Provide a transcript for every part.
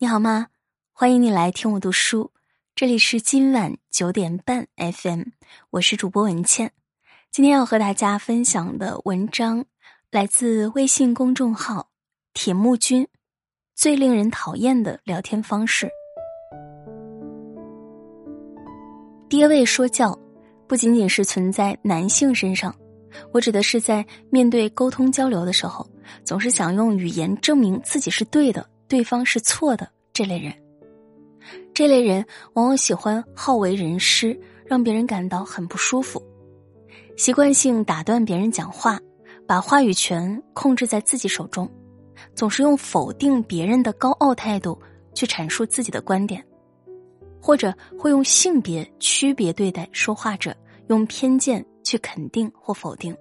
你好吗？欢迎你来听我读书，这里是今晚九点半 FM，我是主播文倩。今天要和大家分享的文章来自微信公众号“铁木君”，最令人讨厌的聊天方式。爹位说教不仅仅是存在男性身上，我指的是在面对沟通交流的时候，总是想用语言证明自己是对的。对方是错的，这类人，这类人往往喜欢好为人师，让别人感到很不舒服，习惯性打断别人讲话，把话语权控制在自己手中，总是用否定别人的高傲态度去阐述自己的观点，或者会用性别区别对待说话者，用偏见去肯定或否定，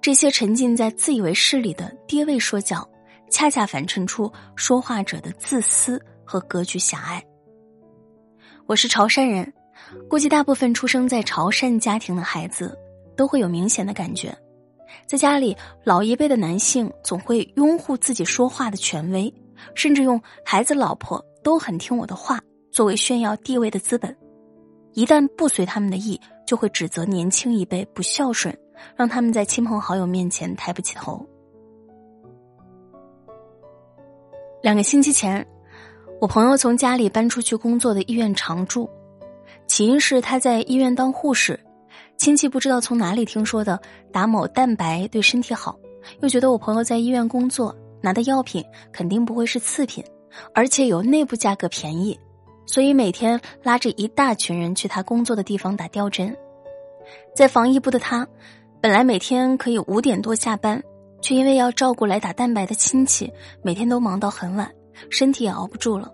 这些沉浸在自以为是里的爹位说教。恰恰反衬出说话者的自私和格局狭隘。我是潮汕人，估计大部分出生在潮汕家庭的孩子都会有明显的感觉，在家里，老一辈的男性总会拥护自己说话的权威，甚至用孩子、老婆都很听我的话作为炫耀地位的资本。一旦不随他们的意，就会指责年轻一辈不孝顺，让他们在亲朋好友面前抬不起头。两个星期前，我朋友从家里搬出去工作的医院常住，起因是他在医院当护士，亲戚不知道从哪里听说的打某蛋白对身体好，又觉得我朋友在医院工作拿的药品肯定不会是次品，而且有内部价格便宜，所以每天拉着一大群人去他工作的地方打吊针。在防疫部的他，本来每天可以五点多下班。却因为要照顾来打蛋白的亲戚，每天都忙到很晚，身体也熬不住了。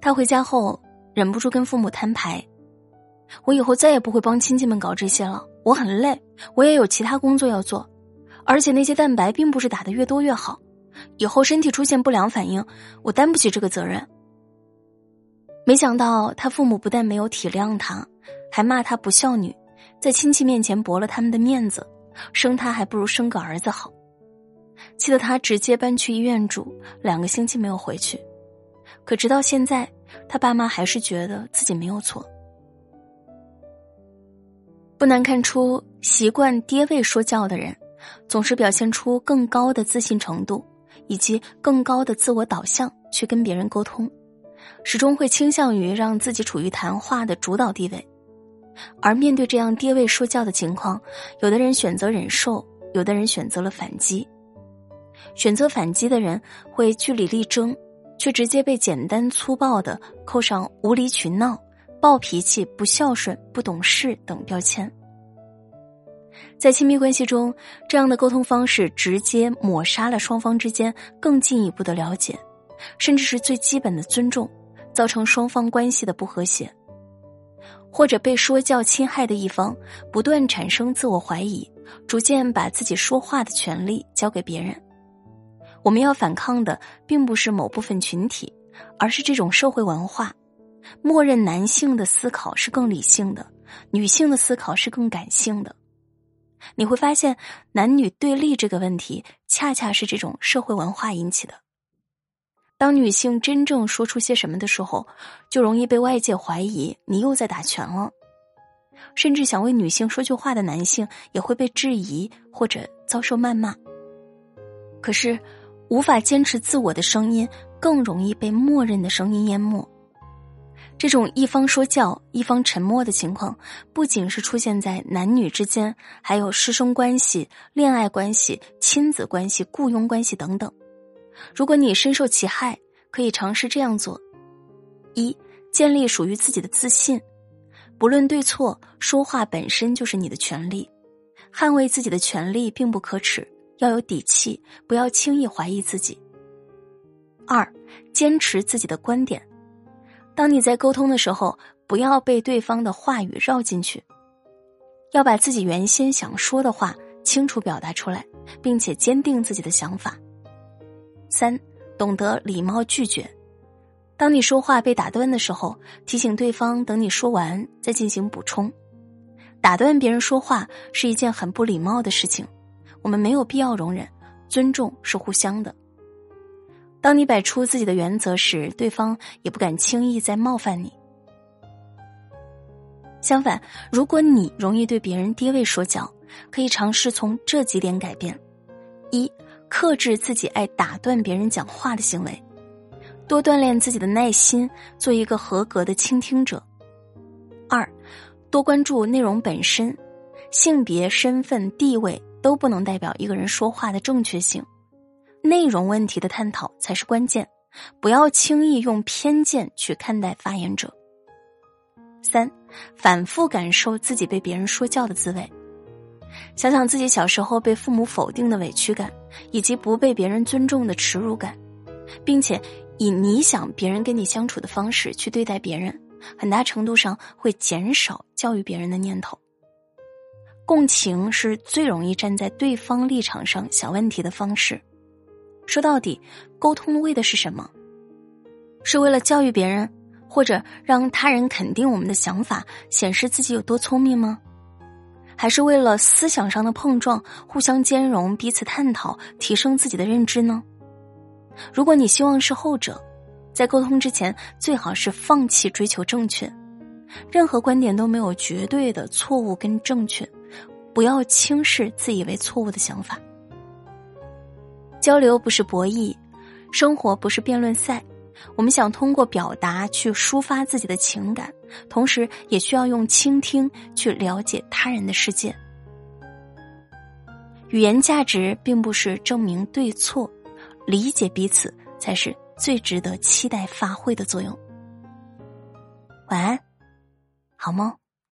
他回家后忍不住跟父母摊牌：“我以后再也不会帮亲戚们搞这些了，我很累，我也有其他工作要做，而且那些蛋白并不是打的越多越好，以后身体出现不良反应，我担不起这个责任。”没想到他父母不但没有体谅他，还骂他不孝女，在亲戚面前驳了他们的面子，生他还不如生个儿子好。气得他直接搬去医院住，两个星期没有回去。可直到现在，他爸妈还是觉得自己没有错。不难看出，习惯爹位说教的人，总是表现出更高的自信程度，以及更高的自我导向去跟别人沟通，始终会倾向于让自己处于谈话的主导地位。而面对这样爹位说教的情况，有的人选择忍受，有的人选择了反击。选择反击的人会据理力争，却直接被简单粗暴的扣上无理取闹、暴脾气、不孝顺、不懂事等标签。在亲密关系中，这样的沟通方式直接抹杀了双方之间更进一步的了解，甚至是最基本的尊重，造成双方关系的不和谐。或者被说教侵害的一方不断产生自我怀疑，逐渐把自己说话的权利交给别人。我们要反抗的并不是某部分群体，而是这种社会文化，默认男性的思考是更理性的，女性的思考是更感性的。你会发现，男女对立这个问题，恰恰是这种社会文化引起的。当女性真正说出些什么的时候，就容易被外界怀疑你又在打拳了，甚至想为女性说句话的男性也会被质疑或者遭受谩骂。可是。无法坚持自我的声音，更容易被默认的声音淹没。这种一方说教、一方沉默的情况，不仅是出现在男女之间，还有师生关系、恋爱关系、亲子关系、雇佣关系等等。如果你深受其害，可以尝试这样做：一、建立属于自己的自信，不论对错，说话本身就是你的权利，捍卫自己的权利并不可耻。要有底气，不要轻易怀疑自己。二，坚持自己的观点。当你在沟通的时候，不要被对方的话语绕进去，要把自己原先想说的话清楚表达出来，并且坚定自己的想法。三，懂得礼貌拒绝。当你说话被打断的时候，提醒对方等你说完再进行补充。打断别人说话是一件很不礼貌的事情。我们没有必要容忍，尊重是互相的。当你摆出自己的原则时，对方也不敢轻易再冒犯你。相反，如果你容易对别人跌位说教，可以尝试从这几点改变：一、克制自己爱打断别人讲话的行为，多锻炼自己的耐心，做一个合格的倾听者；二、多关注内容本身，性别、身份、地位都不能代表一个人说话的正确性。内容问题的探讨才是关键，不要轻易用偏见去看待发言者。三，反复感受自己被别人说教的滋味，想想自己小时候被父母否定的委屈感，以及不被别人尊重的耻辱感，并且以你想别人跟你相处的方式去对待别人，很大程度上会减少教育别人的念头。共情是最容易站在对方立场上想问题的方式。说到底，沟通为的是什么？是为了教育别人，或者让他人肯定我们的想法，显示自己有多聪明吗？还是为了思想上的碰撞，互相兼容，彼此探讨，提升自己的认知呢？如果你希望是后者，在沟通之前，最好是放弃追求正确。任何观点都没有绝对的错误跟正确，不要轻视自以为错误的想法。交流不是博弈，生活不是辩论赛。我们想通过表达去抒发自己的情感，同时也需要用倾听去了解他人的世界。语言价值并不是证明对错，理解彼此才是最值得期待发挥的作用。晚安，好梦。